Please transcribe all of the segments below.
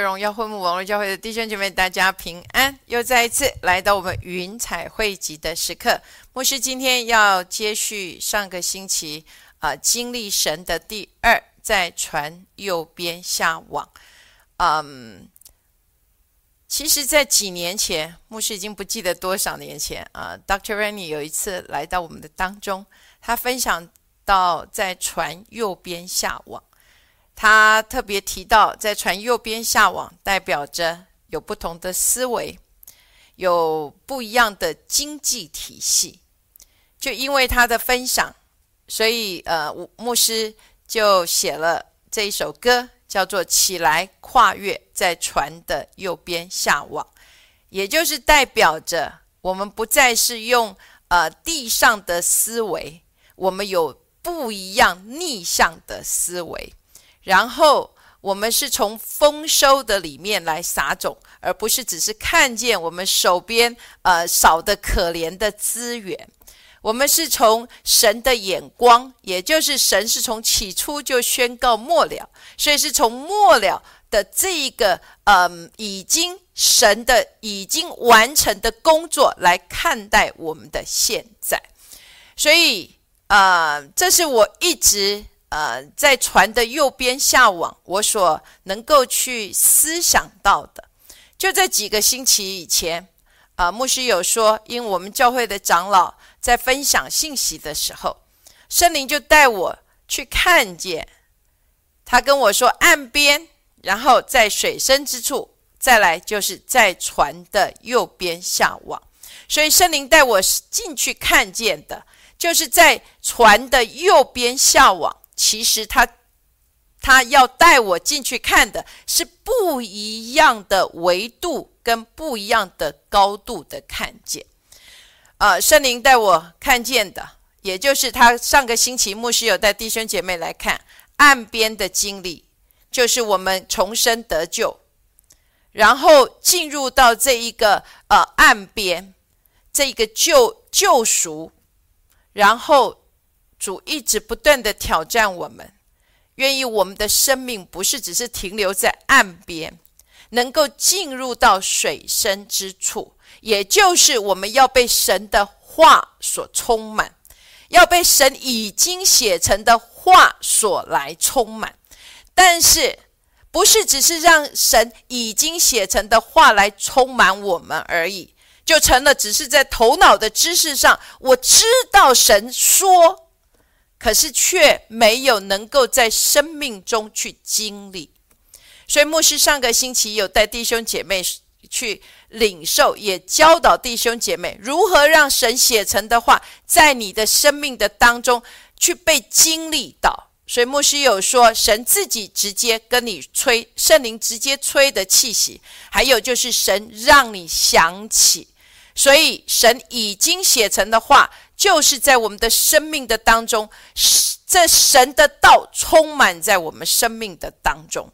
荣耀会幕网络教会的弟兄姐妹，大家平安！又再一次来到我们云彩汇集的时刻。牧师今天要接续上个星期啊，经历神的第二，在船右边下网。嗯，其实，在几年前，牧师已经不记得多少年前啊，Dr. Rennie 有一次来到我们的当中，他分享到在船右边下网。他特别提到，在船右边下网，代表着有不同的思维，有不一样的经济体系。就因为他的分享，所以呃，牧师就写了这一首歌，叫做《起来跨越在船的右边下网》，也就是代表着我们不再是用呃地上的思维，我们有不一样逆向的思维。然后我们是从丰收的里面来撒种，而不是只是看见我们手边呃少的可怜的资源。我们是从神的眼光，也就是神是从起初就宣告末了，所以是从末了的这一个嗯已经神的已经完成的工作来看待我们的现在。所以啊，这是我一直。呃，在船的右边下网，我所能够去思想到的，就在几个星期以前，啊，牧师有说，因我们教会的长老在分享信息的时候，圣灵就带我去看见，他跟我说岸边，然后在水深之处，再来就是在船的右边下网，所以圣灵带我进去看见的，就是在船的右边下网。其实他，他要带我进去看的是不一样的维度跟不一样的高度的看见。啊，圣灵带我看见的，也就是他上个星期牧师有带弟兄姐妹来看岸边的经历，就是我们重生得救，然后进入到这一个呃岸边，这一个救救赎，然后。主一直不断的挑战我们，愿意我们的生命不是只是停留在岸边，能够进入到水深之处，也就是我们要被神的话所充满，要被神已经写成的话所来充满。但是，不是只是让神已经写成的话来充满我们而已，就成了只是在头脑的知识上，我知道神说。可是却没有能够在生命中去经历，所以牧师上个星期有带弟兄姐妹去领受，也教导弟兄姐妹如何让神写成的话，在你的生命的当中去被经历到。所以牧师有说，神自己直接跟你吹，圣灵直接吹的气息，还有就是神让你想起，所以神已经写成的话。就是在我们的生命的当中，这神的道充满在我们生命的当中，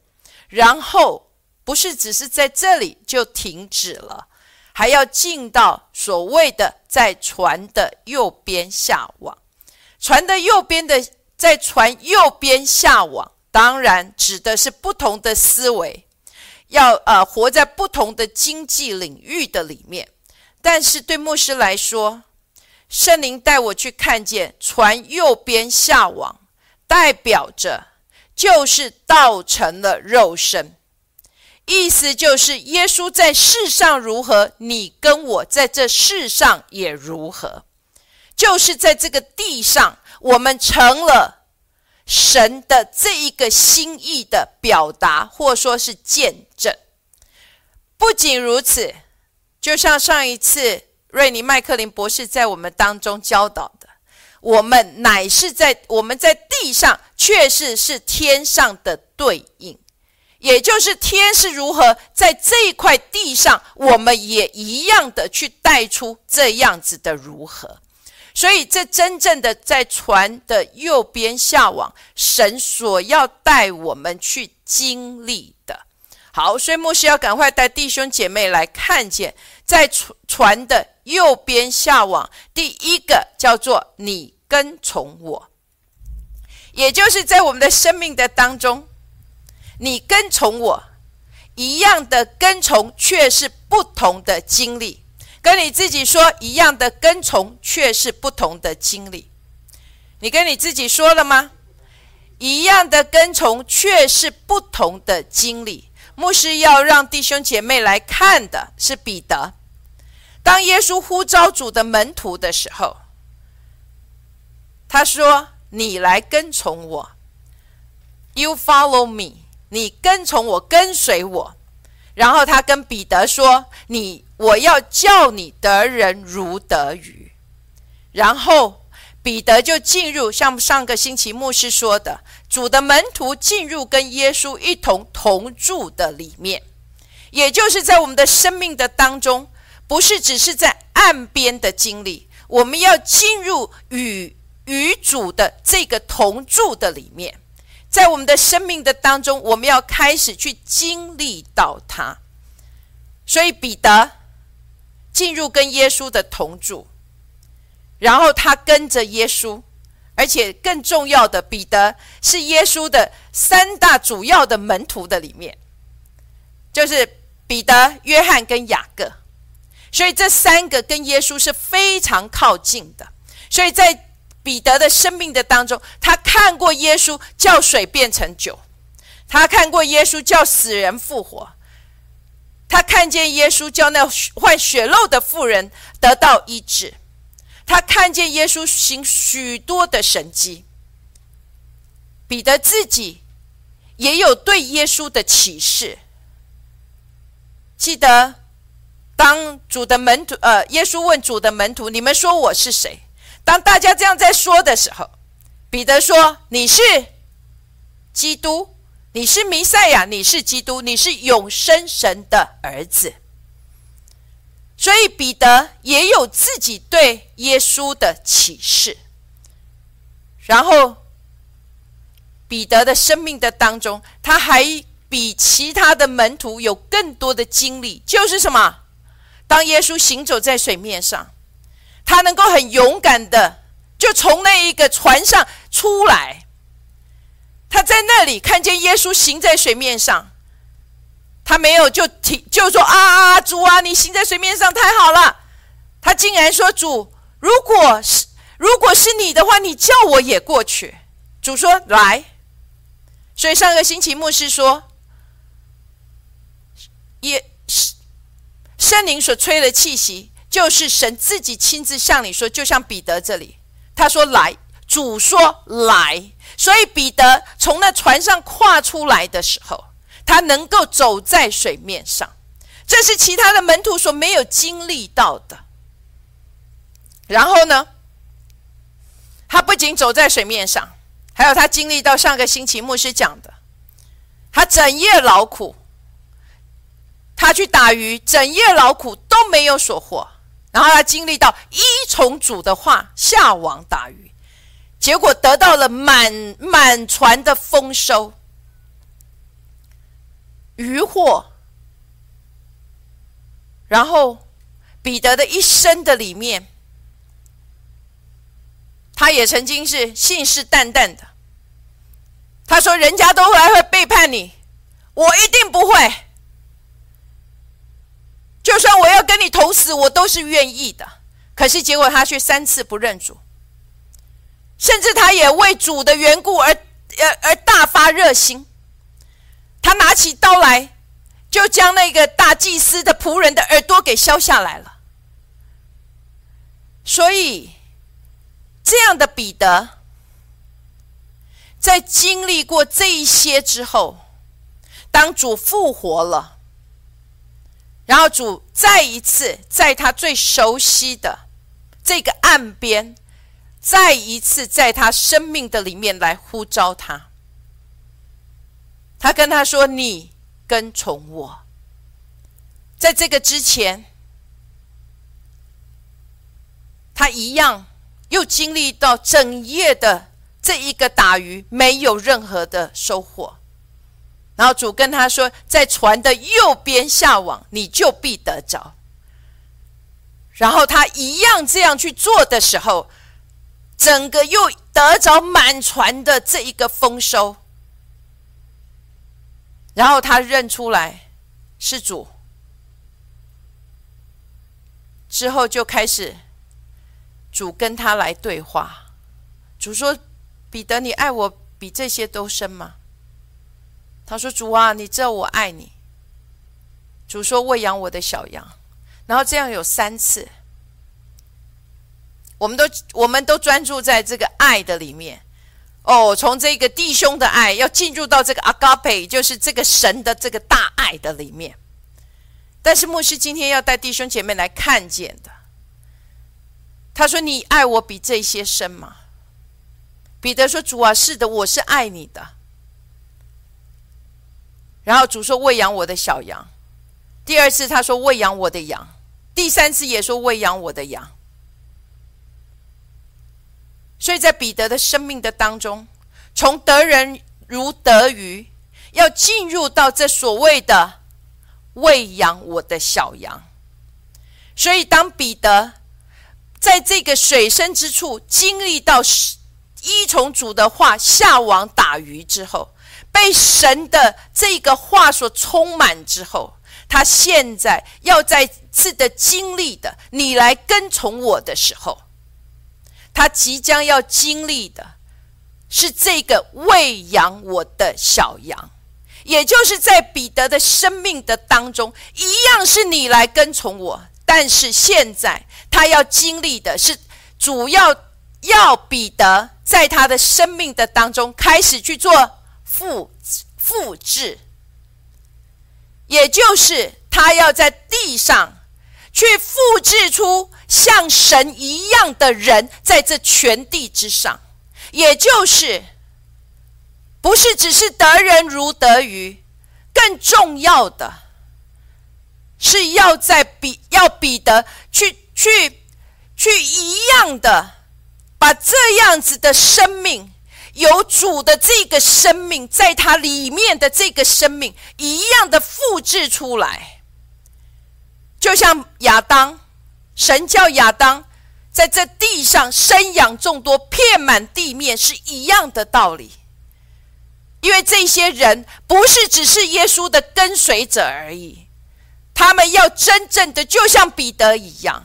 然后不是只是在这里就停止了，还要进到所谓的在船的右边下网。船的右边的在船右边下网，当然指的是不同的思维，要呃活在不同的经济领域的里面。但是对牧师来说，圣灵带我去看见船右边下网，代表着就是道成了肉身，意思就是耶稣在世上如何，你跟我在这世上也如何，就是在这个地上，我们成了神的这一个心意的表达，或说是见证。不仅如此，就像上一次。瑞尼麦克林博士在我们当中教导的，我们乃是在我们在地上，确实是天上的对应，也就是天是如何在这一块地上，我们也一样的去带出这样子的如何。所以，这真正的在船的右边下网，神所要带我们去经历的。好，所以牧师要赶快带弟兄姐妹来看见，在船的。右边下网，第一个叫做你跟从我，也就是在我们的生命的当中，你跟从我，一样的跟从，却是不同的经历。跟你自己说，一样的跟从，却是不同的经历。你跟你自己说了吗？一样的跟从，却是不同的经历。牧师要让弟兄姐妹来看的是彼得。当耶稣呼召主的门徒的时候，他说：“你来跟从我，You follow me。你跟从我，跟随我。”然后他跟彼得说：“你，我要叫你得人如得鱼。”然后彼得就进入，像上个星期牧师说的，主的门徒进入跟耶稣一同同住的里面，也就是在我们的生命的当中，不是只是在岸边的经历，我们要进入与与主的这个同住的里面。在我们的生命的当中，我们要开始去经历到他。所以彼得进入跟耶稣的同住，然后他跟着耶稣，而且更重要的，彼得是耶稣的三大主要的门徒的里面，就是彼得、约翰跟雅各。所以这三个跟耶稣是非常靠近的。所以在彼得的生命的当中，他看过耶稣叫水变成酒，他看过耶稣叫死人复活，他看见耶稣叫那患血肉的妇人得到医治，他看见耶稣行许多的神迹。彼得自己也有对耶稣的启示。记得当主的门徒，呃，耶稣问主的门徒：“你们说我是谁？”当大家这样在说的时候，彼得说：“你是基督，你是弥赛亚，你是基督，你是永生神的儿子。”所以彼得也有自己对耶稣的启示。然后彼得的生命的当中，他还比其他的门徒有更多的经历，就是什么？当耶稣行走在水面上。他能够很勇敢的就从那一个船上出来，他在那里看见耶稣行在水面上，他没有就提就说啊啊主啊，你行在水面上太好了。他竟然说主，如果是如果是你的话，你叫我也过去。主说来。所以上个星期牧师说，也是圣灵所吹的气息。就是神自己亲自向你说，就像彼得这里，他说来，主说来，所以彼得从那船上跨出来的时候，他能够走在水面上，这是其他的门徒所没有经历到的。然后呢，他不仅走在水面上，还有他经历到上个星期牧师讲的，他整夜劳苦，他去打鱼，整夜劳苦都没有所获。然后他经历到依从主的话下网打鱼，结果得到了满满船的丰收，渔获。然后彼得的一生的里面，他也曾经是信誓旦旦的，他说：“人家都来会背叛你，我一定不会。”就算我要跟你同死，我都是愿意的。可是结果他却三次不认主，甚至他也为主的缘故而而而大发热心。他拿起刀来，就将那个大祭司的仆人的耳朵给削下来了。所以，这样的彼得，在经历过这一些之后，当主复活了。然后主再一次在他最熟悉的这个岸边，再一次在他生命的里面来呼召他。他跟他说：“你跟从我。”在这个之前，他一样又经历到整夜的这一个打鱼，没有任何的收获。然后主跟他说：“在船的右边下网，你就必得着。”然后他一样这样去做的时候，整个又得着满船的这一个丰收。然后他认出来，是主。之后就开始，主跟他来对话。主说：“彼得，你爱我比这些都深吗？”他说：“主啊，你知道我爱你。”主说：“喂养我的小羊。”然后这样有三次，我们都我们都专注在这个爱的里面。哦，从这个弟兄的爱要进入到这个阿嘎贝，就是这个神的这个大爱的里面。但是牧师今天要带弟兄姐妹来看见的，他说：“你爱我比这些深吗？”彼得说：“主啊，是的，我是爱你的。”然后主说：“喂养我的小羊。”第二次他说：“喂养我的羊。”第三次也说：“喂养我的羊。”所以在彼得的生命的当中，从得人如得鱼，要进入到这所谓的喂养我的小羊。所以当彼得在这个水深之处经历到一从主的话下网打鱼之后，被神的这个话所充满之后，他现在要再次的经历的，你来跟从我的时候。他即将要经历的，是这个喂养我的小羊，也就是在彼得的生命的当中，一样是你来跟从我。但是现在他要经历的是，主要要彼得在他的生命的当中开始去做复复制，也就是他要在地上。去复制出像神一样的人，在这全地之上，也就是不是只是得人如得鱼，更重要的是要在彼要彼得去去去一样的把这样子的生命，有主的这个生命，在他里面的这个生命一样的复制出来。就像亚当，神叫亚当在这地上生养众多，遍满地面，是一样的道理。因为这些人不是只是耶稣的跟随者而已，他们要真正的就像彼得一样，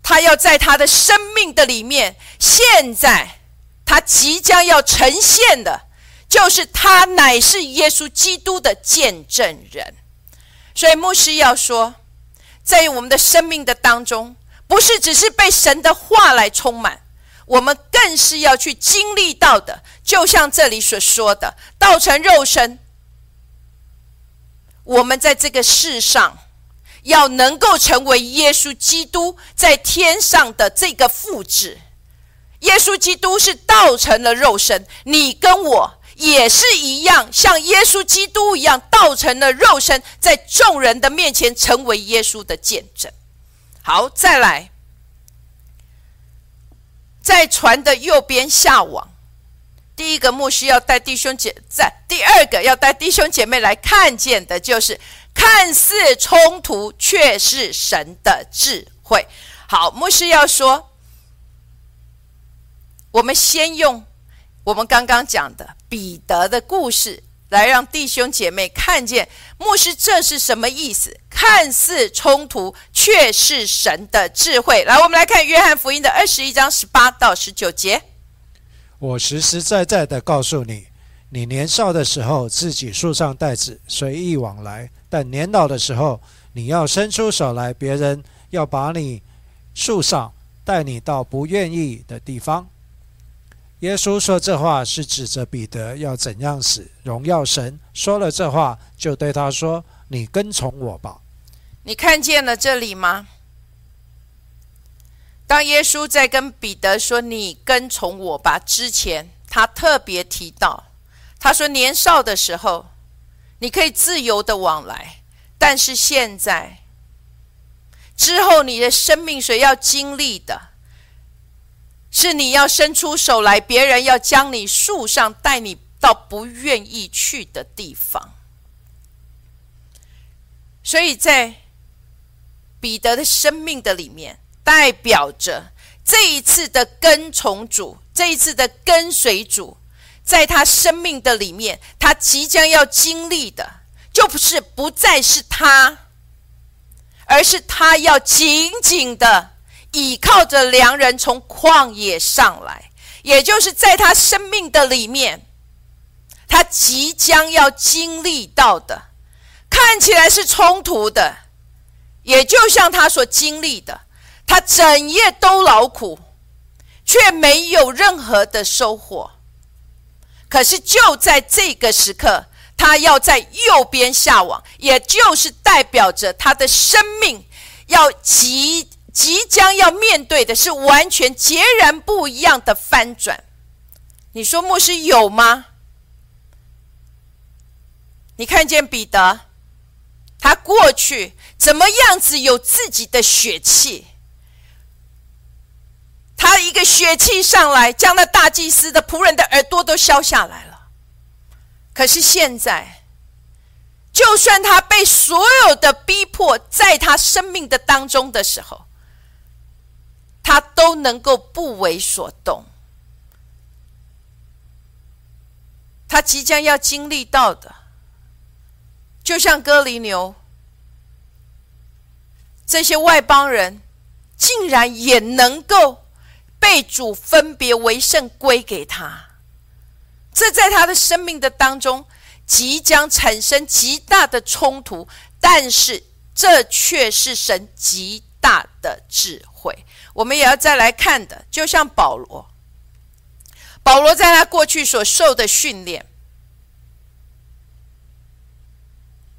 他要在他的生命的里面，现在他即将要呈现的，就是他乃是耶稣基督的见证人。所以牧师要说，在我们的生命的当中，不是只是被神的话来充满，我们更是要去经历到的。就像这里所说的，道成肉身，我们在这个世上要能够成为耶稣基督在天上的这个复制。耶稣基督是道成了肉身，你跟我。也是一样，像耶稣基督一样，道成了肉身，在众人的面前成为耶稣的见证。好，再来，在船的右边下网。第一个牧师要带弟兄姐在，第二个要带弟兄姐妹来看见的，就是看似冲突，却是神的智慧。好，牧师要说，我们先用。我们刚刚讲的彼得的故事，来让弟兄姐妹看见牧师这是什么意思？看似冲突，却是神的智慧。来，我们来看约翰福音的二十一章十八到十九节。我实实在在的告诉你，你年少的时候自己束上带子，随意往来；但年老的时候，你要伸出手来，别人要把你束上，带你到不愿意的地方。耶稣说这话是指着彼得要怎样死，荣耀神。说了这话，就对他说：“你跟从我吧。”你看见了这里吗？当耶稣在跟彼得说“你跟从我吧”之前，他特别提到，他说：“年少的时候，你可以自由的往来，但是现在之后，你的生命所要经历的。”是你要伸出手来，别人要将你束上，带你到不愿意去的地方。所以在彼得的生命的里面，代表着这一次的跟从主，这一次的跟随主，在他生命的里面，他即将要经历的，就不是不再是他，而是他要紧紧的倚靠着良人从旷野上来，也就是在他生命的里面，他即将要经历到的，看起来是冲突的，也就像他所经历的，他整夜都劳苦，却没有任何的收获。可是就在这个时刻。他要在右边下网，也就是代表着他的生命要即即将要面对的是完全截然不一样的翻转。你说牧师有吗？你看见彼得，他过去怎么样子有自己的血气？他一个血气上来，将那大祭司的仆人的耳朵都削下来了。可是现在，就算他被所有的逼迫，在他生命的当中的时候，他都能够不为所动。他即将要经历到的，就像哥林牛这些外邦人，竟然也能够被主分别为圣归给他。这在他的生命的当中即将产生极大的冲突，但是这却是神极大的智慧。我们也要再来看的，就像保罗，保罗在他过去所受的训练，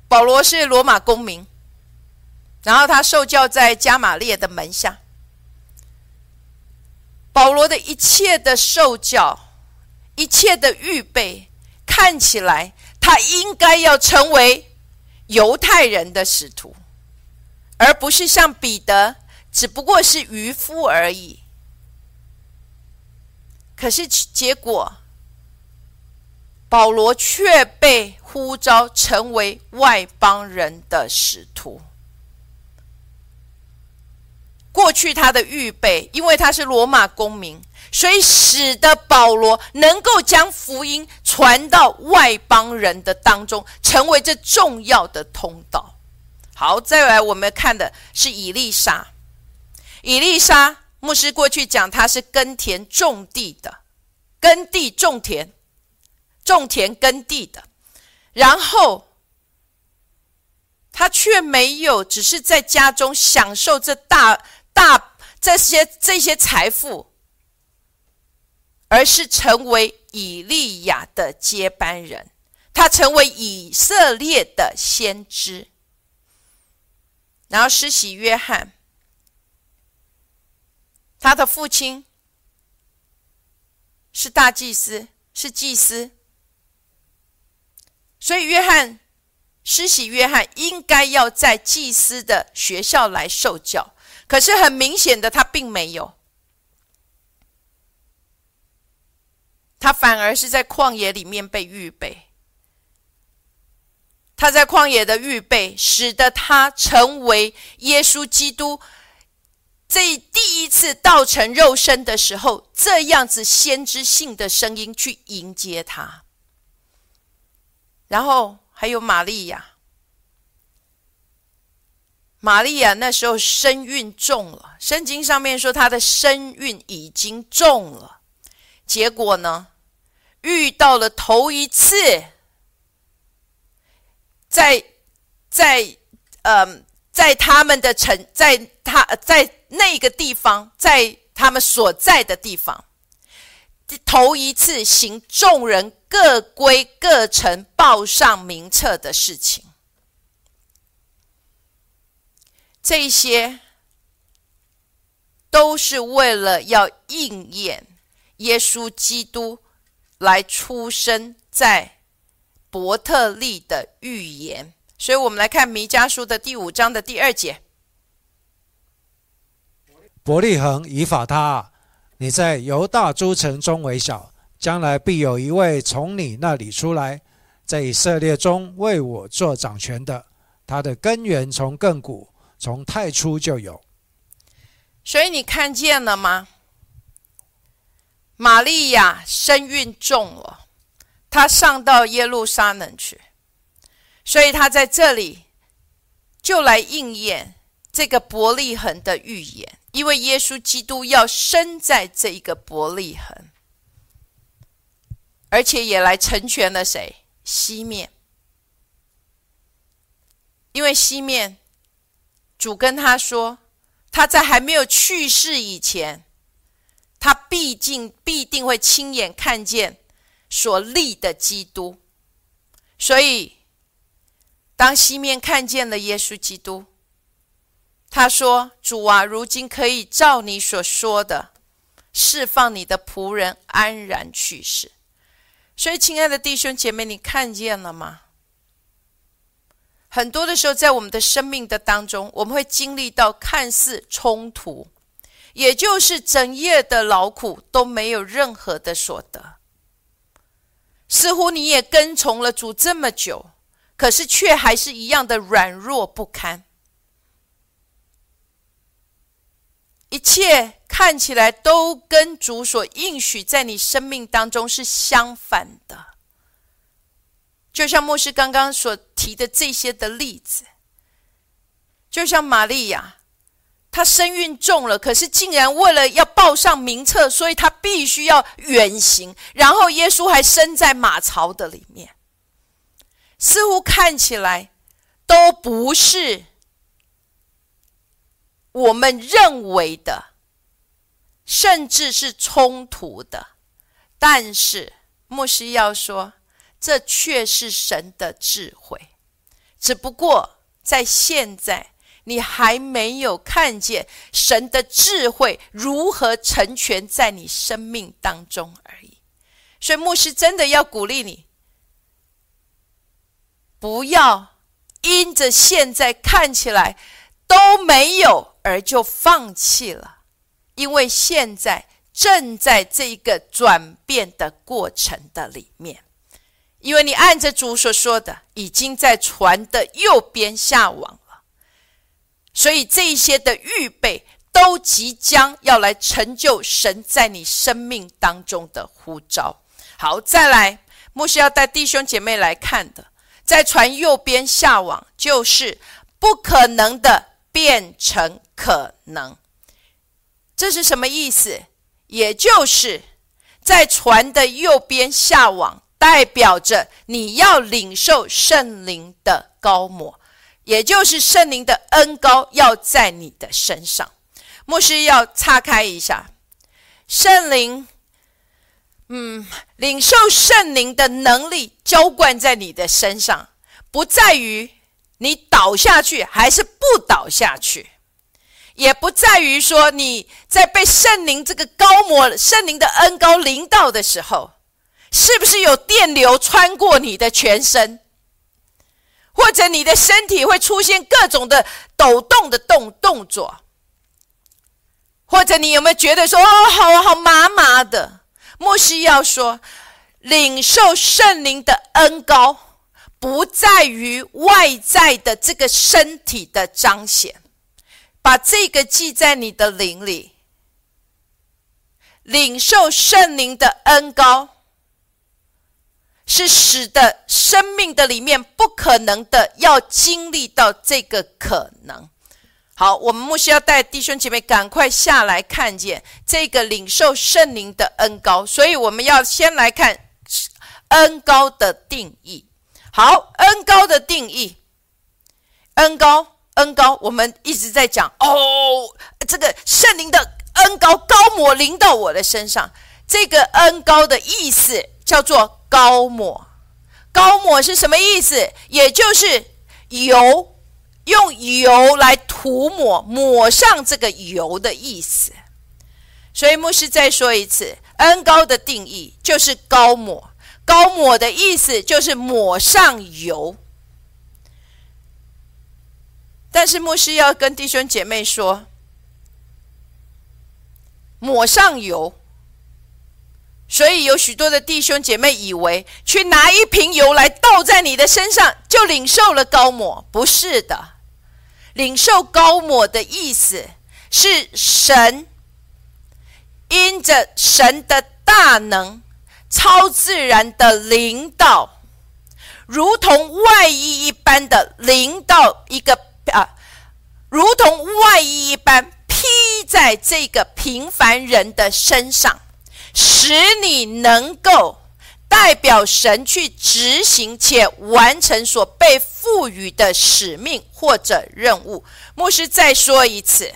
保罗是罗马公民，然后他受教在加玛列的门下，保罗的一切的受教。一切的预备看起来，他应该要成为犹太人的使徒，而不是像彼得，只不过是渔夫而已。可是结果，保罗却被呼召成为外邦人的使徒。过去他的预备，因为他是罗马公民。所以，使得保罗能够将福音传到外邦人的当中，成为这重要的通道。好，再来我们看的是以利沙。以利沙牧师过去讲他是耕田种地的，耕地种田，种田耕地的。然后他却没有只是在家中享受这大大这些这些财富。而是成为以利亚的接班人，他成为以色列的先知。然后施洗约翰，他的父亲是大祭司，是祭司，所以约翰施洗约翰应该要在祭司的学校来受教，可是很明显的，他并没有。他反而是在旷野里面被预备，他在旷野的预备，使得他成为耶稣基督这第一次道成肉身的时候，这样子先知性的声音去迎接他。然后还有玛利亚，玛利亚那时候身孕重了，圣经上面说她的身孕已经重了，结果呢？遇到了头一次，在在嗯，在他们的城，在他在那个地方，在他们所在的地方，头一次行众人各归各城报上名册的事情，这些都是为了要应验耶稣基督。来出生在伯特利的预言，所以我们来看弥迦书的第五章的第二节。伯利恒以法他，你在犹大诸城中为小，将来必有一位从你那里出来，在以色列中为我做掌权的。他的根源从亘古，从太初就有。所以你看见了吗？玛利亚身孕重了，她上到耶路撒冷去。所以她在这里就来应验这个伯利恒的预言，因为耶稣基督要生在这一个伯利恒，而且也来成全了谁？西面，因为西面主跟他说，他在还没有去世以前，他必竟必定会亲眼看见所立的基督，所以。当西面看见了耶稣基督，他说：“主啊，如今可以照你所说的，释放你的仆人安然去世。”所以，亲爱的弟兄姐妹，你看见了吗？很多的时候，在我们的生命的当中，我们会经历到看似冲突，也就是整夜的劳苦都没有任何的所得，似乎你也跟从了主这么久。可是却还是一样的软弱不堪，一切看起来都跟主所应许在你生命当中是相反的。就像牧师刚刚所提的这些的例子，就像玛利亚，她身孕重了，可是竟然为了要报上名册，所以她必须要远行，然后耶稣还生在马槽的里面。似乎看起来都不是我们认为的，甚至是冲突的。但是牧师要说，这却是神的智慧。只不过在现在，你还没有看见神的智慧如何成全在你生命当中而已。所以牧师真的要鼓励你。不要因着现在看起来都没有而就放弃了，因为现在正在这一个转变的过程的里面，因为你按着主所说的，已经在船的右边下网了，所以这一些的预备都即将要来成就神在你生命当中的呼召。好，再来，牧师要带弟兄姐妹来看的。在船右边下网，就是不可能的变成可能。这是什么意思？也就是在船的右边下网，代表着你要领受圣灵的高抹，也就是圣灵的恩高要在你的身上。牧师要岔开一下，圣灵。嗯，领受圣灵的能力浇灌在你的身上，不在于你倒下去还是不倒下去，也不在于说你在被圣灵这个高摩圣灵的恩高临到的时候，是不是有电流穿过你的全身，或者你的身体会出现各种的抖动的动动作，或者你有没有觉得说哦，好好麻麻的？莫西要说，领受圣灵的恩高，不在于外在的这个身体的彰显，把这个记在你的灵里。领受圣灵的恩高，是使得生命的里面不可能的，要经历到这个可能。好，我们牧师要带弟兄姐妹赶快下来看见这个领受圣灵的恩高，所以我们要先来看恩高的定义。好，恩高的定义，恩高，恩高，我们一直在讲哦，这个圣灵的恩高高抹临到我的身上，这个恩高的意思叫做高抹，高抹是什么意思？也就是油。用油来涂抹，抹上这个油的意思。所以牧师再说一次，恩高的定义就是高抹，高抹的意思就是抹上油。但是牧师要跟弟兄姐妹说，抹上油。所以有许多的弟兄姐妹以为，去拿一瓶油来倒在你的身上，就领受了高抹，不是的。领受高抹的意思是神因着神的大能、超自然的领导，如同外衣一般的灵到一个啊，如同外衣一般披在这个平凡人的身上，使你能够代表神去执行且完成所被赋予的使命或者任务。牧师再说一次，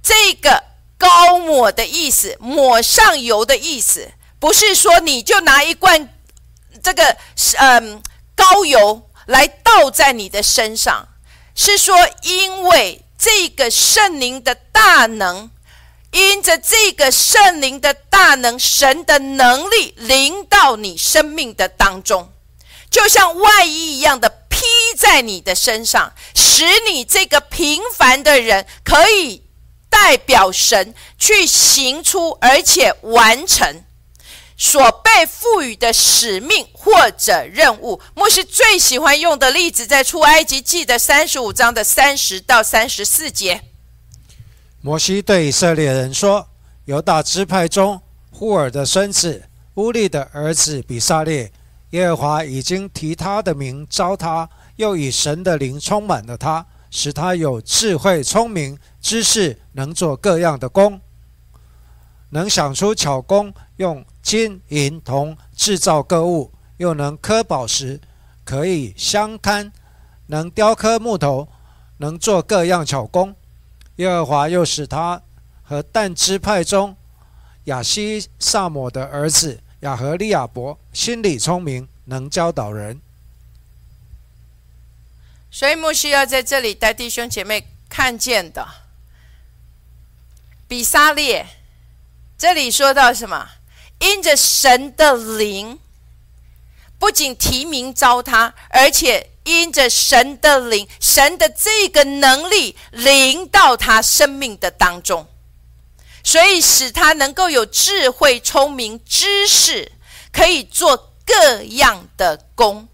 这个高抹的意思，抹上油的意思，不是说你就拿一罐这个嗯。高油来倒在你的身上，是说因为这个圣灵的大能，因着这个圣灵的大能，神的能力临到你生命的当中，就像外衣一样的披在你的身上，使你这个平凡的人可以代表神去行出，而且完成。所被赋予的使命或者任务，牧师最喜欢用的例子在出埃及记的三十五章的三十到三十四节。摩西对以色列人说：“犹大支派中呼尔的孙子乌利的儿子比撒列，耶和华已经提他的名招他，又以神的灵充满了他，使他有智慧、聪明、知识，能做各样的工，能想出巧工，用。”金银铜制造各物，又能刻宝石，可以相看，能雕刻木头，能做各样巧工。耶和华又使他和但支派中亚西萨摩的儿子亚和利亚伯心里聪明，能教导人。所以牧师要在这里带弟兄姐妹看见的，比沙列，这里说到什么？因着神的灵，不仅提名招他，而且因着神的灵，神的这个能力临到他生命的当中，所以使他能够有智慧、聪明、知识，可以做各样的工。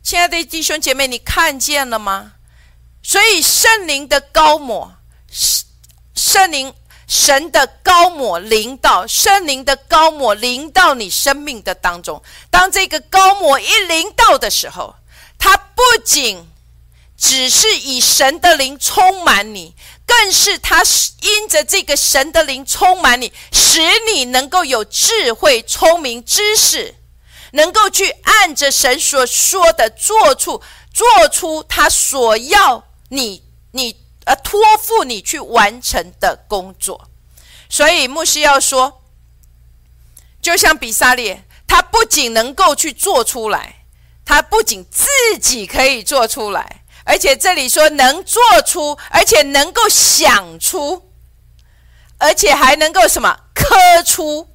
亲爱的弟兄姐妹，你看见了吗？所以圣灵的高抹，圣圣灵。神的高抹临到，圣灵的高抹临到你生命的当中。当这个高抹一临到的时候，他不仅只是以神的灵充满你，更是他因着这个神的灵充满你，使你能够有智慧、聪明、知识，能够去按着神所说的做出做出他所要你你。而托付你去完成的工作，所以牧师要说，就像比萨列，他不仅能够去做出来，他不仅自己可以做出来，而且这里说能做出，而且能够想出，而且还能够什么刻出，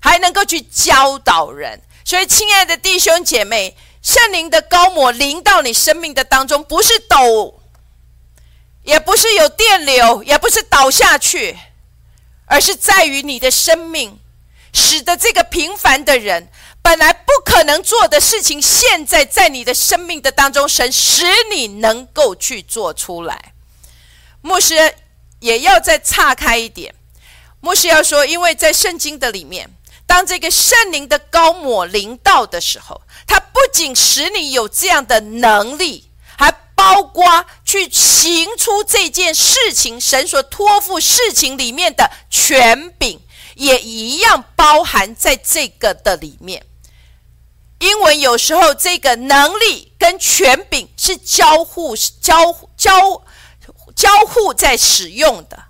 还能够去教导人。所以，亲爱的弟兄姐妹，圣灵的高抹临到你生命的当中，不是抖。也不是有电流，也不是倒下去，而是在于你的生命，使得这个平凡的人本来不可能做的事情，现在在你的生命的当中，神使你能够去做出来。牧师也要再岔开一点，牧师要说，因为在圣经的里面，当这个圣灵的高抹临到的时候，它不仅使你有这样的能力，包括去行出这件事情，神所托付事情里面的权柄，也一样包含在这个的里面。英文有时候这个能力跟权柄是交互、交交交互在使用的。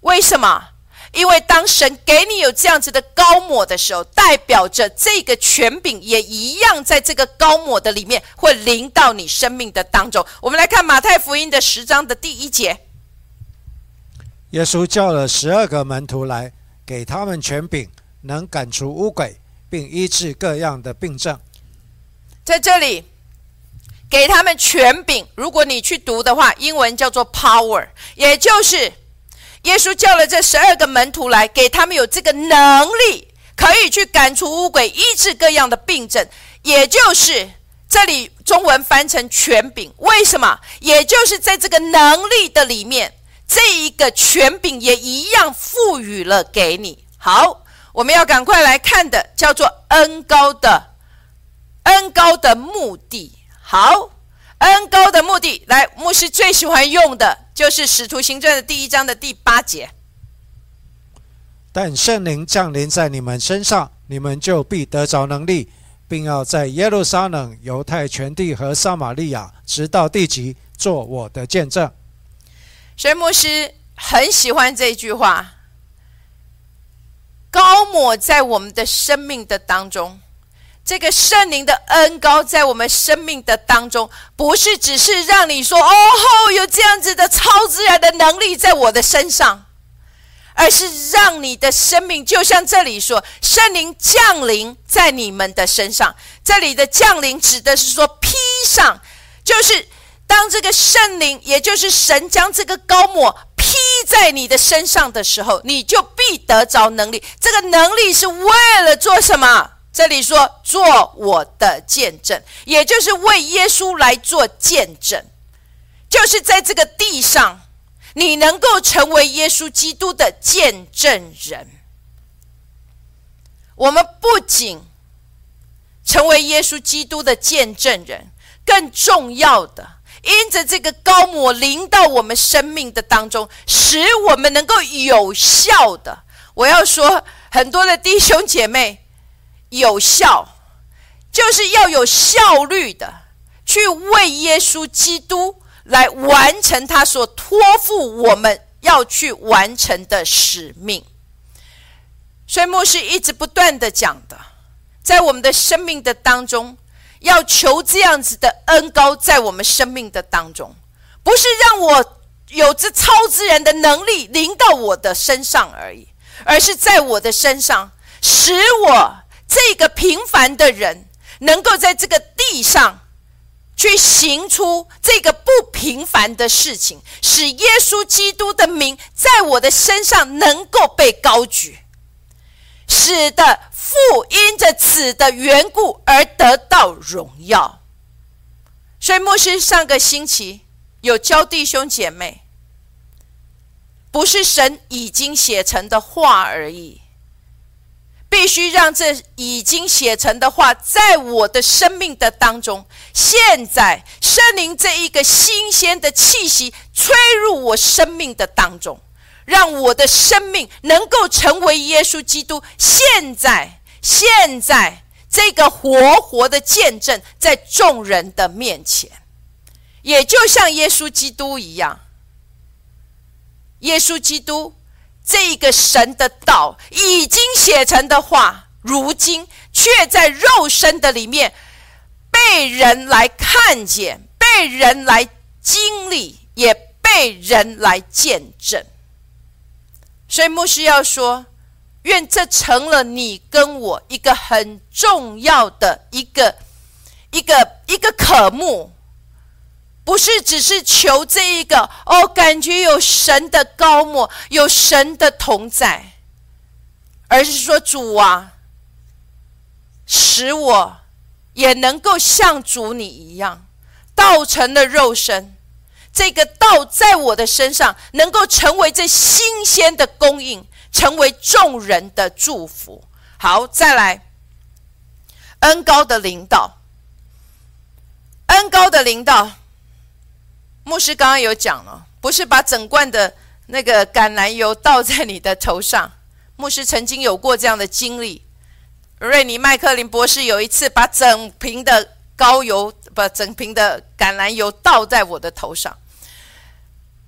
为什么？因为当神给你有这样子的高抹的时候，代表着这个权柄也一样在这个高抹的里面会临到你生命的当中。我们来看马太福音的十章的第一节，耶稣叫了十二个门徒来，给他们权柄，能赶除污鬼，并医治各样的病症。在这里给他们权柄，如果你去读的话，英文叫做 power，也就是。耶稣叫了这十二个门徒来，给他们有这个能力，可以去赶出污鬼、医治各样的病症。也就是这里中文翻成权柄，为什么？也就是在这个能力的里面，这一个权柄也一样赋予了给你。好，我们要赶快来看的，叫做恩高的恩高的目的。好，恩高的目的，来，牧师最喜欢用的就是《使徒行传》的第一章的第八节。但圣灵降临在你们身上，你们就必得着能力，并要在耶路撒冷、犹太全地和撒玛利亚，直到地极，做我的见证。所以牧师很喜欢这句话：高抹在我们的生命的当中，这个圣灵的恩高在我们生命的当中，不是只是让你说“哦吼”，有这样子的超自然的能力在我的身上。而是让你的生命，就像这里说，圣灵降临在你们的身上。这里的降临指的是说披上，就是当这个圣灵，也就是神将这个高抹披在你的身上的时候，你就必得着能力。这个能力是为了做什么？这里说做我的见证，也就是为耶稣来做见证，就是在这个地上。你能够成为耶稣基督的见证人。我们不仅成为耶稣基督的见证人，更重要的，因着这个高抹临到我们生命的当中，使我们能够有效的。我要说，很多的弟兄姐妹，有效就是要有效率的去为耶稣基督。来完成他所托付我们要去完成的使命。所以牧师一直不断的讲的，在我们的生命的当中，要求这样子的恩高在我们生命的当中，不是让我有着超自然的能力临到我的身上而已，而是在我的身上，使我这个平凡的人，能够在这个地上。去行出这个不平凡的事情，使耶稣基督的名在我的身上能够被高举，使得父因着此的缘故而得到荣耀。所以牧师上个星期有教弟兄姐妹，不是神已经写成的话而已。必须让这已经写成的话，在我的生命的当中，现在圣灵这一个新鲜的气息吹入我生命的当中，让我的生命能够成为耶稣基督现在现在这个活活的见证，在众人的面前，也就像耶稣基督一样，耶稣基督。这个神的道已经写成的话，如今却在肉身的里面被人来看见，被人来经历，也被人来见证。所以牧师要说，愿这成了你跟我一个很重要的一个一个一个科目。不是只是求这一个哦，感觉有神的高莫，有神的同在，而是说主啊，使我也能够像主你一样，道成了肉身，这个道在我的身上能够成为这新鲜的供应，成为众人的祝福。好，再来，恩高的领导，恩高的领导。牧师刚刚有讲了，不是把整罐的那个橄榄油倒在你的头上。牧师曾经有过这样的经历。瑞尼麦克林博士有一次把整瓶的高油，不，整瓶的橄榄油倒在我的头上。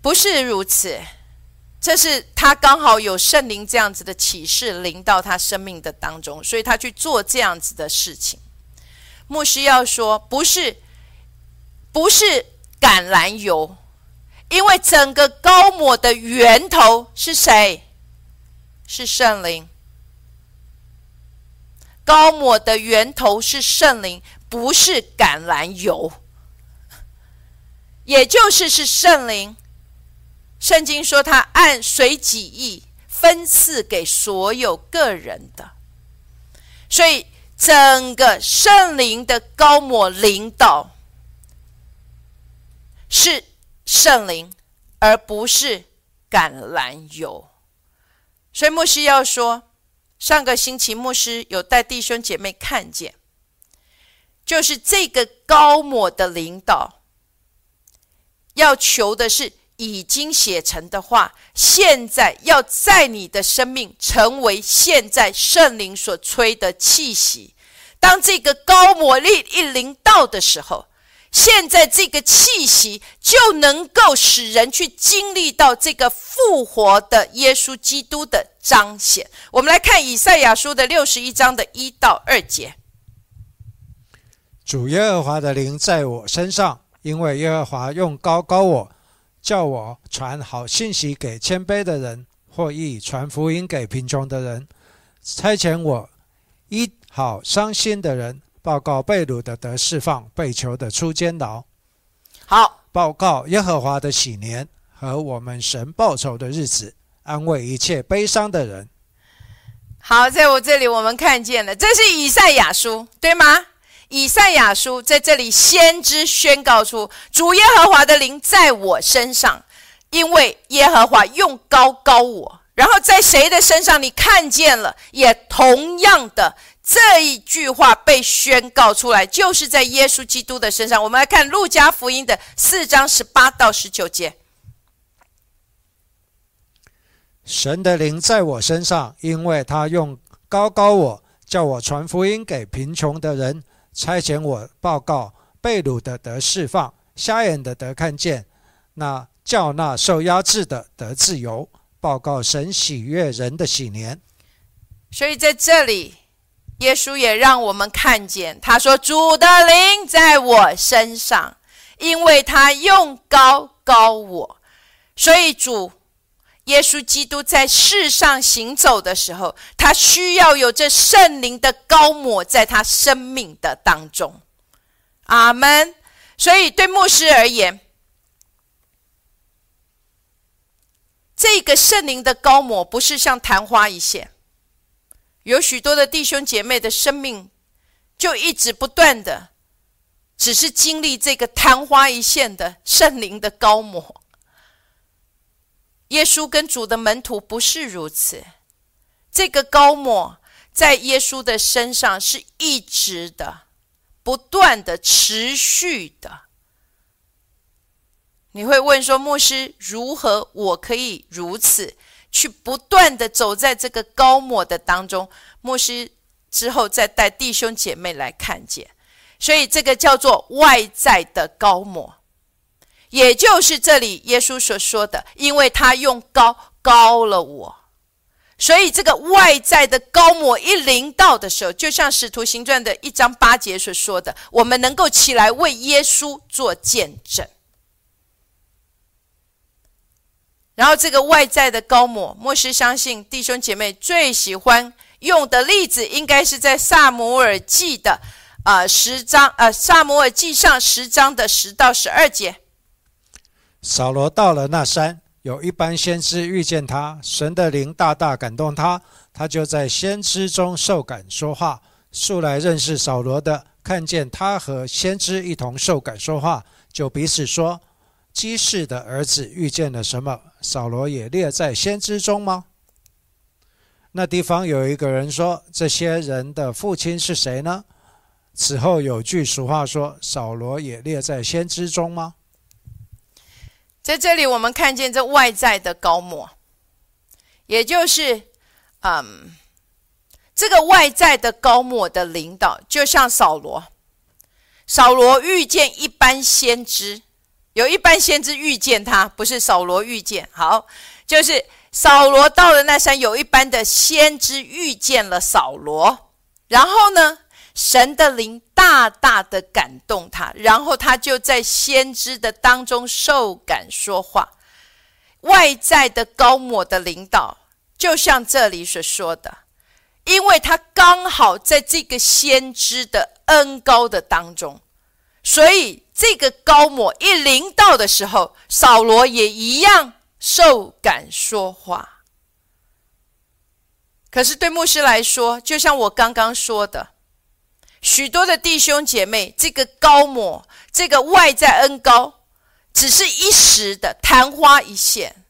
不是如此，这是他刚好有圣灵这样子的启示临到他生命的当中，所以他去做这样子的事情。牧师要说，不是，不是。橄榄油，因为整个高抹的源头是谁？是圣灵。高抹的源头是圣灵，不是橄榄油。也就是是圣灵。圣经说他按随己意分赐给所有个人的，所以整个圣灵的高抹领导。是圣灵，而不是橄榄油。所以牧师要说，上个星期牧师有带弟兄姐妹看见，就是这个高抹的领导，要求的是已经写成的话，现在要在你的生命成为现在圣灵所吹的气息。当这个高抹力一临到的时候，现在这个气息就能够使人去经历到这个复活的耶稣基督的彰显。我们来看以赛亚书的六十一章的一到二节。主耶和华的灵在我身上，因为耶和华用高高我，叫我传好信息给谦卑的人，或意传福音给贫穷的人，差遣我医好伤心的人，报告被掳的得释放，被囚的出监牢。好，报告耶和华的喜年和我们神报仇的日子，安慰一切悲伤的人。好，在我这里我们看见了，这是以赛亚书，对吗？以赛亚书在这里，先知宣告出主耶和华的灵在我身上，因为耶和华用高高我。然后在谁的身上你看见了？也同样的这一句话被宣告出来，就是在耶稣基督的身上。我们来看路加福音的四章十八到十九节：神的灵在我身上，因为他用高高我，叫我传福音给贫穷的人。差遣我报告被掳的得释放，瞎眼的得看见，那叫那受压制的得自由，报告神喜悦人的喜年。所以在这里，耶稣也让我们看见，他说：“主的灵在我身上，因为他用高高我。”所以主。耶稣基督在世上行走的时候，他需要有这圣灵的高抹在他生命的当中。阿门。所以对牧师而言，这个圣灵的高抹不是像昙花一现，有许多的弟兄姐妹的生命就一直不断的，只是经历这个昙花一现的圣灵的高抹。耶稣跟主的门徒不是如此，这个高抹在耶稣的身上是一直的、不断的、持续的。你会问说，牧师如何我可以如此去不断的走在这个高抹的当中？牧师之后再带弟兄姐妹来看见，所以这个叫做外在的高抹。也就是这里耶稣所说的，因为他用高高了我，所以这个外在的高抹一临到的时候，就像使徒行传的一章八节所说的，我们能够起来为耶稣做见证。然后这个外在的高抹，牧师相信弟兄姐妹最喜欢用的例子，应该是在萨姆尔记的啊十章，呃萨姆尔记上十章的十到十二节。扫罗到了那山，有一班先知遇见他，神的灵大大感动他，他就在先知中受感说话。素来认识扫罗的，看见他和先知一同受感说话，就彼此说：“基士的儿子遇见了什么？扫罗也列在先知中吗？”那地方有一个人说：“这些人的父亲是谁呢？”此后有句俗话说：“扫罗也列在先知中吗？”在这里，我们看见这外在的高莫，也就是，嗯，这个外在的高莫的领导，就像扫罗。扫罗遇见一般先知，有一般先知遇见他，不是扫罗遇见。好，就是扫罗到了那山，有一般的先知遇见了扫罗，然后呢？神的灵大大的感动他，然后他就在先知的当中受感说话。外在的高抹的领导，就像这里所说的，因为他刚好在这个先知的恩高的当中，所以这个高抹一临到的时候，扫罗也一样受感说话。可是对牧师来说，就像我刚刚说的。许多的弟兄姐妹，这个高抹，这个外在恩高，只是一时的昙花一现，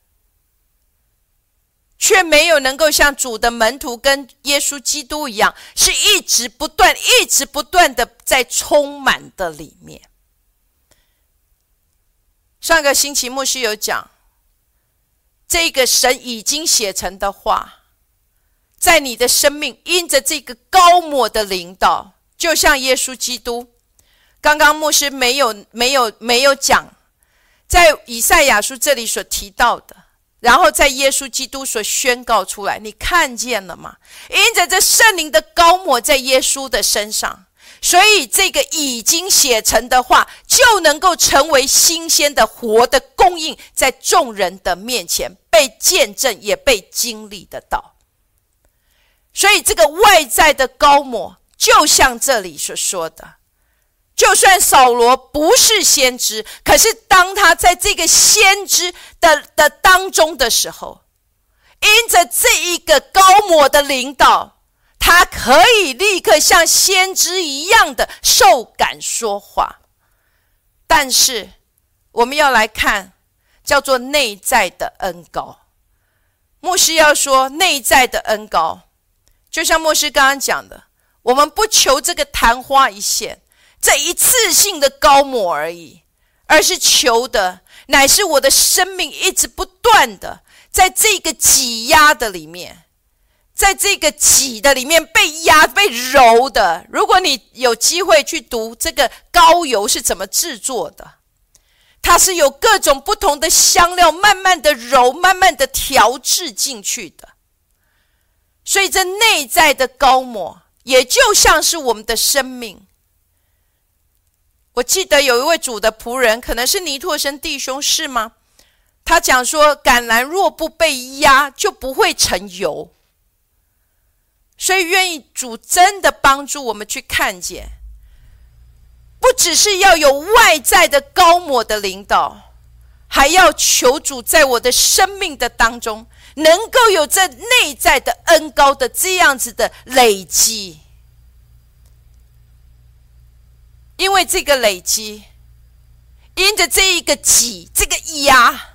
却没有能够像主的门徒跟耶稣基督一样，是一直不断、一直不断的在充满的里面。上个星期牧师有讲，这个神已经写成的话，在你的生命印着这个高抹的领导，就像耶稣基督。刚刚牧师没有、没有、没有讲，在以赛亚书这里所提到的。然后在耶稣基督所宣告出来，你看见了吗？因着这圣灵的高抹在耶稣的身上，所以这个已经写成的话就能够成为新鲜的活的供应，在众人的面前被见证，也被经历得到。所以这个外在的高模，就像这里所说的。就算扫罗不是先知，可是当他在这个先知的的当中的时候，因着这一个高摩的领导，他可以立刻像先知一样的受感说话。但是我们要来看，叫做内在的恩高。牧师要说内在的恩高，就像牧师刚刚讲的，我们不求这个昙花一现。这一次性的高抹而已，而是求的乃是我的生命一直不断的在这个挤压的里面，在这个挤的里面被压被揉的。如果你有机会去读这个高油是怎么制作的，它是有各种不同的香料慢慢的揉，慢慢的调制进去的。所以这内在的高抹，也就像是我们的生命。我记得有一位主的仆人，可能是尼托生弟兄，是吗？他讲说，橄榄若不被压，就不会成油。所以，愿意主真的帮助我们去看见，不只是要有外在的高抹的领导，还要求主在我的生命的当中，能够有这内在的恩高的这样子的累积。因为这个累积，因着这一个挤、这个压、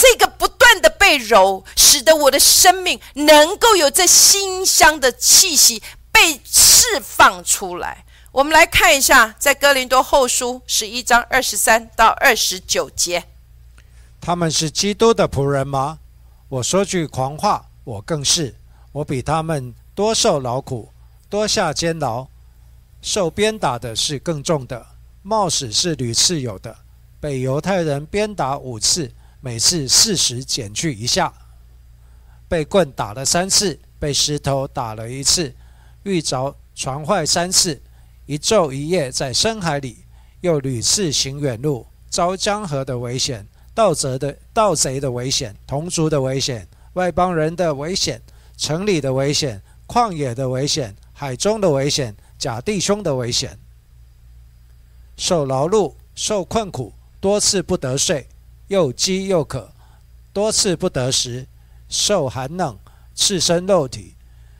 这个不断的被揉，使得我的生命能够有这馨香的气息被释放出来。我们来看一下，在哥林多后书十一章二十三到二十九节，他们是基督的仆人吗？我说句狂话，我更是，我比他们多受劳苦，多下监牢。受鞭打的是更重的，冒死是屡次有的。被犹太人鞭打五次，每次四十减去一下；被棍打了三次，被石头打了一次，遇着船坏三次，一昼一夜在深海里，又屡次行远路，遭江河的危险、盗贼的盗贼的危险、同族的危险、外邦人的危险、城里的危险、旷野的危险、海中的危险。假弟兄的危险，受劳碌、受困苦，多次不得睡，又饥又渴，多次不得食，受寒冷，赤身肉体。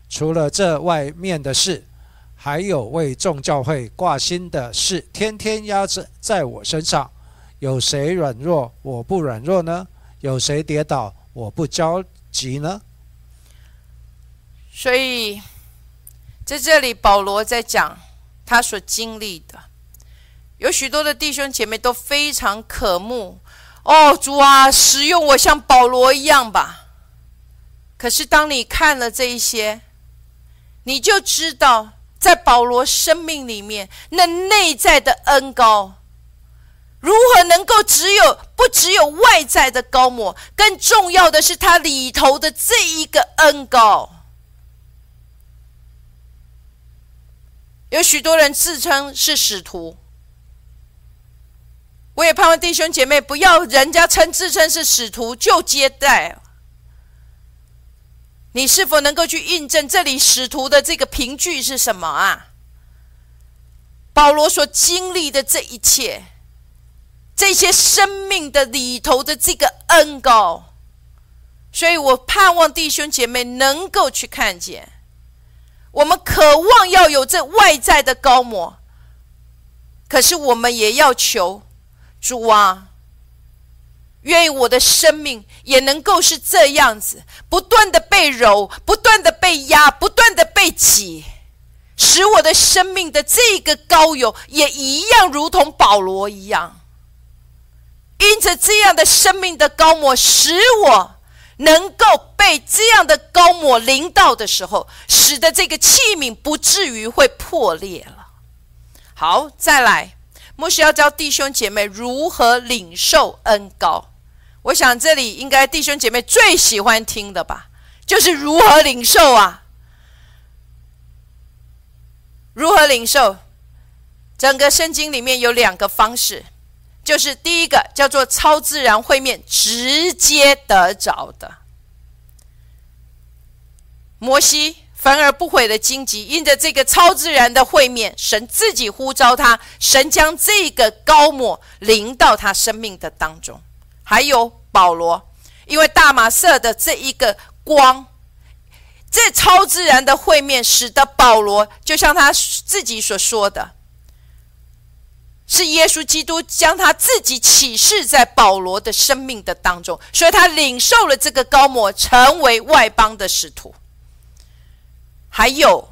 除了这外面的事，还有为众教会挂心的事，天天压着在我身上。有谁软弱，我不软弱呢？有谁跌倒，我不焦急呢？所以。在这里，保罗在讲他所经历的，有许多的弟兄姐妹都非常渴慕哦，主啊，使用我像保罗一样吧。可是当你看了这一些，你就知道，在保罗生命里面那内在的恩高，如何能够只有不只有外在的高莫，更重要的是他里头的这一个恩高。有许多人自称是使徒，我也盼望弟兄姐妹不要人家称自称是使徒就接待。你是否能够去印证这里使徒的这个凭据是什么啊？保罗所经历的这一切，这些生命的里头的这个恩高，所以我盼望弟兄姐妹能够去看见。我们渴望要有这外在的高模，可是我们也要求主啊，愿我的生命也能够是这样子，不断的被揉，不断的被压，不断的被挤，使我的生命的这个高油也一样，如同保罗一样，因着这样的生命的高抹，使我能够被这样的高抹淋到的时候，使得这个器皿不至于会破裂了。好，再来，牧师要教弟兄姐妹如何领受恩高。我想这里应该弟兄姐妹最喜欢听的吧，就是如何领受啊？如何领受？整个圣经里面有两个方式，就是第一个叫做超自然会面，直接得着的。摩西焚而不毁的荆棘，因着这个超自然的会面，神自己呼召他，神将这个高抹临到他生命的当中，还有。保罗，因为大马色的这一个光，这超自然的会面，使得保罗就像他自己所说的，是耶稣基督将他自己启示在保罗的生命的当中，所以他领受了这个高摩，成为外邦的使徒。还有，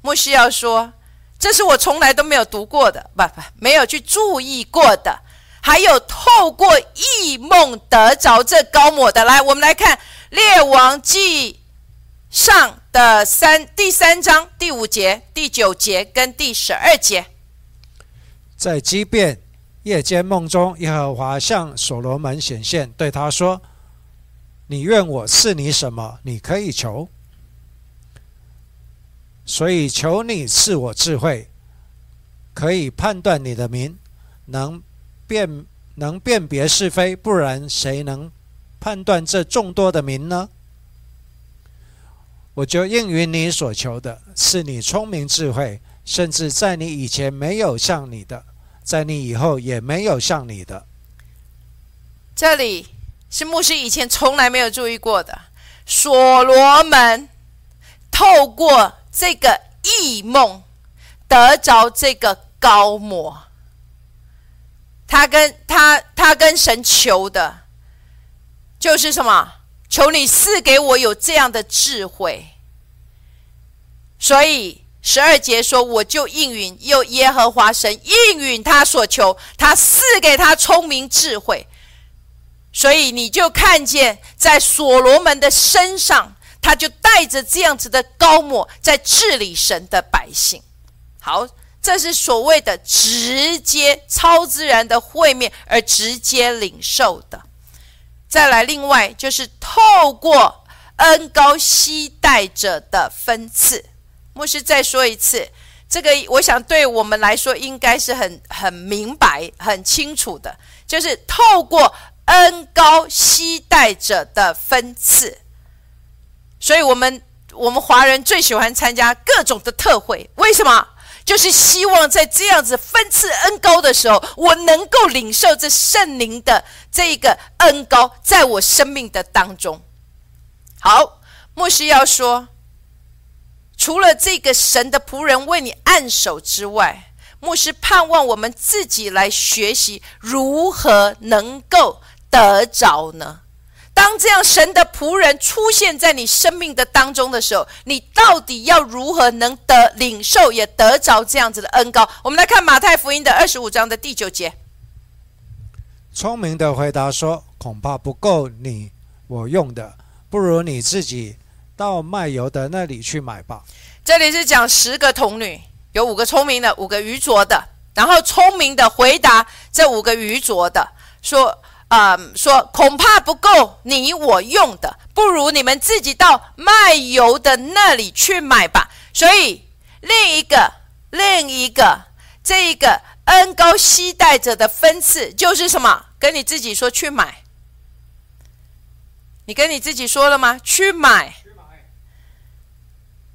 莫西要说，这是我从来都没有读过的，不不，没有去注意过的。还有透过异梦得着这高抹的，来，我们来看《列王记上》的三第三章第五节、第九节跟第十二节。在畸变夜间梦中，耶和华向所罗门显现，对他说：“你愿我赐你什么？你可以求。所以求你赐我智慧，可以判断你的名，能。”辨能辨别是非，不然谁能判断这众多的名呢？我就应允你所求的，是你聪明智慧，甚至在你以前没有像你的，在你以后也没有像你的。这里是牧师以前从来没有注意过的。所罗门透过这个异梦得着这个高摩。他跟他，他跟神求的，就是什么？求你赐给我有这样的智慧。所以十二节说，我就应允，又耶和华神应允他所求，他赐给他聪明智慧。所以你就看见，在所罗门的身上，他就带着这样子的高莫，在治理神的百姓。好。这是所谓的直接超自然的会面而直接领受的。再来，另外就是透过恩高息带者的分次。牧师再说一次，这个我想对我们来说应该是很很明白、很清楚的，就是透过恩高息带者的分次。所以我们我们华人最喜欢参加各种的特会，为什么？就是希望在这样子分赐恩高的时候，我能够领受这圣灵的这一个恩高，在我生命的当中。好，牧师要说，除了这个神的仆人为你按手之外，牧师盼望我们自己来学习如何能够得着呢？当这样神的仆人出现在你生命的当中的时候，你到底要如何能得领受也得着这样子的恩高？我们来看马太福音的二十五章的第九节。聪明的回答说：“恐怕不够你我用的，不如你自己到卖油的那里去买吧。”这里是讲十个童女，有五个聪明的，五个愚拙的。然后聪明的回答这五个愚拙的说。啊，说恐怕不够你我用的，不如你们自己到卖油的那里去买吧。所以另一个另一个这一个恩高息带者的分次就是什么？跟你自己说去买。你跟你自己说了吗？去买。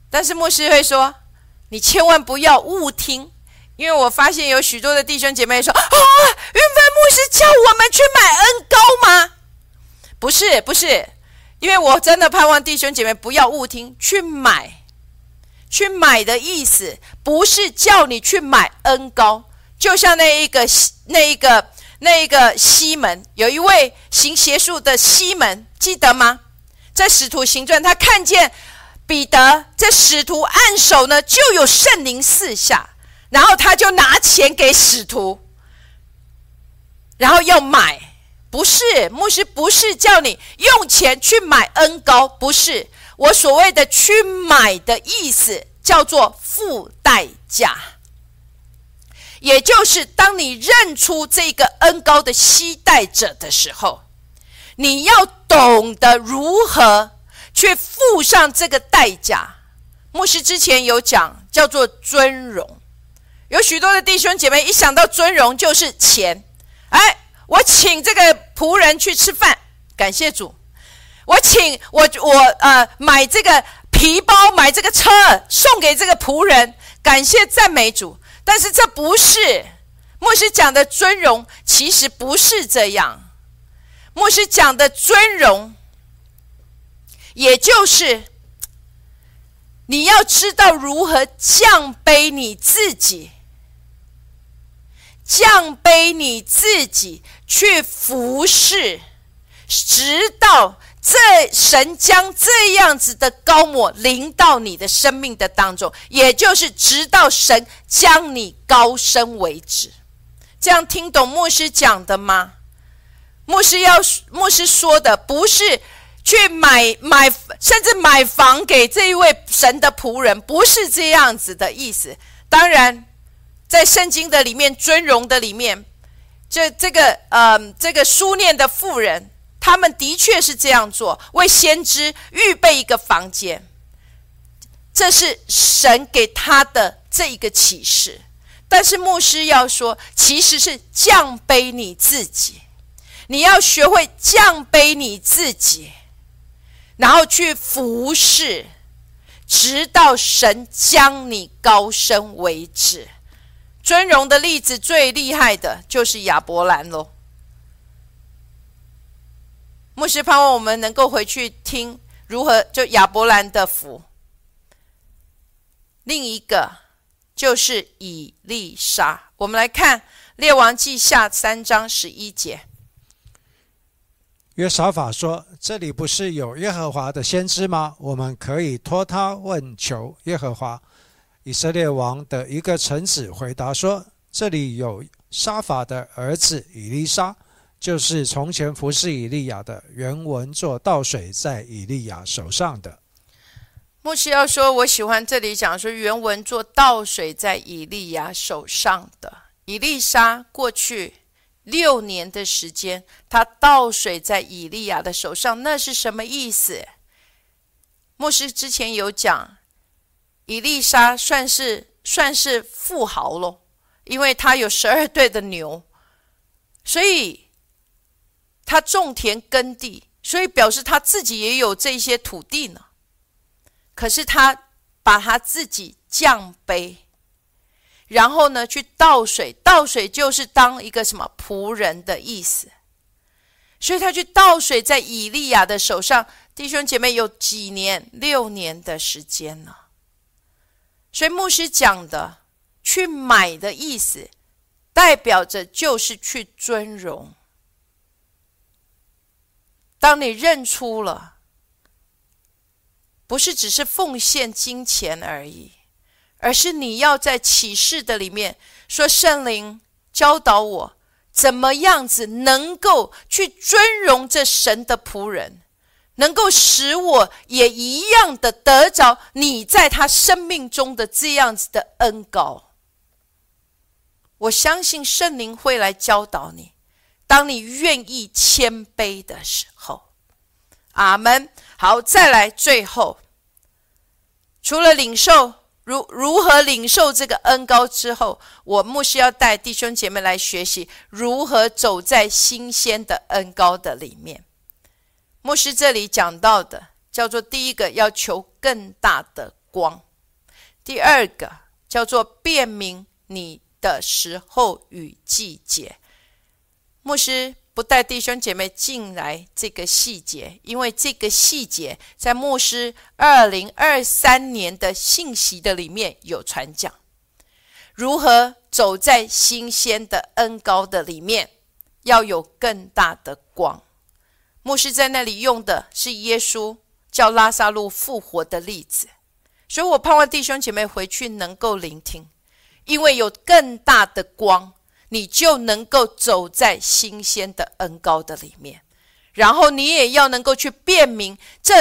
但是牧师会说，你千万不要误听。因为我发现有许多的弟兄姐妹说：“啊，云帆是叫我们去买恩膏吗？”不是，不是，因为我真的盼望弟兄姐妹不要误听，去买，去买的意思不是叫你去买恩膏，就像那一个那一个那一个西门，有一位行邪术的西门，记得吗？在使徒行传，他看见彼得在使徒按手呢，就有圣灵四下，然后他就拿钱给使徒，然后要买。不是牧师，不是叫你用钱去买恩高，不是我所谓的去买的意思，叫做付代价。也就是当你认出这个恩高的期待者的时候，你要懂得如何去付上这个代价。牧师之前有讲，叫做尊荣。有许多的弟兄姐妹一想到尊荣，就是钱，哎。我请这个仆人去吃饭，感谢主。我请我我呃买这个皮包，买这个车送给这个仆人，感谢赞美主。但是这不是牧师讲的尊荣，其实不是这样。牧师讲的尊荣，也就是你要知道如何降卑你自己。降卑你自己去服侍，直到这神将这样子的高抹临到你的生命的当中，也就是直到神将你高升为止。这样听懂牧师讲的吗？牧师要牧师说的不是去买买，甚至买房给这一位神的仆人，不是这样子的意思。当然。在圣经的里面，尊荣的里面，这这个呃，这个书念的妇人，他们的确是这样做，为先知预备一个房间。这是神给他的这一个启示。但是牧师要说，其实是降卑你自己，你要学会降卑你自己，然后去服侍，直到神将你高升为止。尊荣的例子最厉害的就是亚伯兰喽。牧师盼望我们能够回去听如何就亚伯兰的福。另一个就是以利沙，我们来看列王记下三章十一节。约沙法说：“这里不是有耶和华的先知吗？我们可以托他问求耶和华。”以色列王的一个臣子回答说：“这里有沙法的儿子以利沙，就是从前服侍以利亚的。原文做倒水在以利亚手上的。”牧师要说：“我喜欢这里讲说原文做倒水在以利亚手上的。以利沙过去六年的时间，他倒水在以利亚的手上，那是什么意思？”牧师之前有讲。以丽莎算是算是富豪喽，因为他有十二对的牛，所以他种田耕地，所以表示他自己也有这些土地呢。可是他把他自己降卑，然后呢去倒水，倒水就是当一个什么仆人的意思，所以他去倒水在以利亚的手上，弟兄姐妹有几年，六年的时间呢。所以牧师讲的“去买”的意思，代表着就是去尊荣。当你认出了，不是只是奉献金钱而已，而是你要在启示的里面说：“圣灵教导我，怎么样子能够去尊荣这神的仆人。”能够使我也一样的得着你在他生命中的这样子的恩高。我相信圣灵会来教导你，当你愿意谦卑的时候。阿门。好，再来最后，除了领受如如何领受这个恩高之后，我牧师要带弟兄姐妹来学习如何走在新鲜的恩高的里面。牧师这里讲到的叫做第一个要求更大的光，第二个叫做辨明你的时候与季节。牧师不带弟兄姐妹进来这个细节，因为这个细节在牧师二零二三年的信息的里面有传讲，如何走在新鲜的恩高的里面。要有更大的光。牧师在那里用的是耶稣叫拉萨路复活的例子，所以我盼望弟兄姐妹回去能够聆听，因为有更大的光，你就能够走在新鲜的恩高的里面，然后你也要能够去辨明这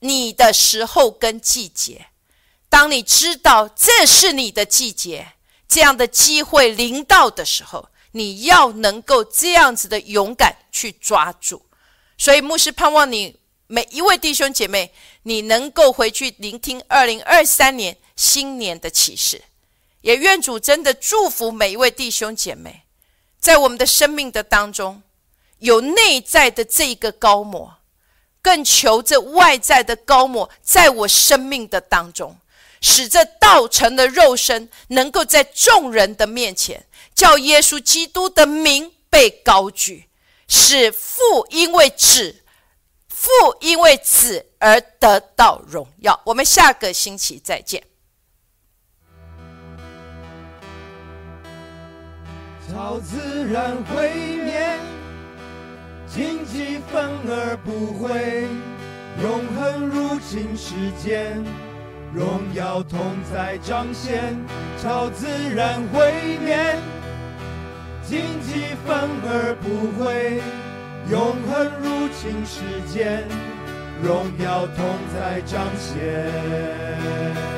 你的时候跟季节。当你知道这是你的季节，这样的机会临到的时候，你要能够这样子的勇敢去抓住。所以，牧师盼望你每一位弟兄姐妹，你能够回去聆听二零二三年新年的启示。也愿主真的祝福每一位弟兄姐妹，在我们的生命的当中，有内在的这一个高模，更求这外在的高模，在我生命的当中。使这道成的肉身能够在众人的面前，叫耶稣基督的名被高举，使父因为子，父因为子而得到荣耀。我们下个星期再见。超自然会灭，荆棘反而不会，永恒入侵世间。荣耀同在彰显，超自然毁灭，荆棘反而不会，永恒入侵世间，荣耀同在彰显。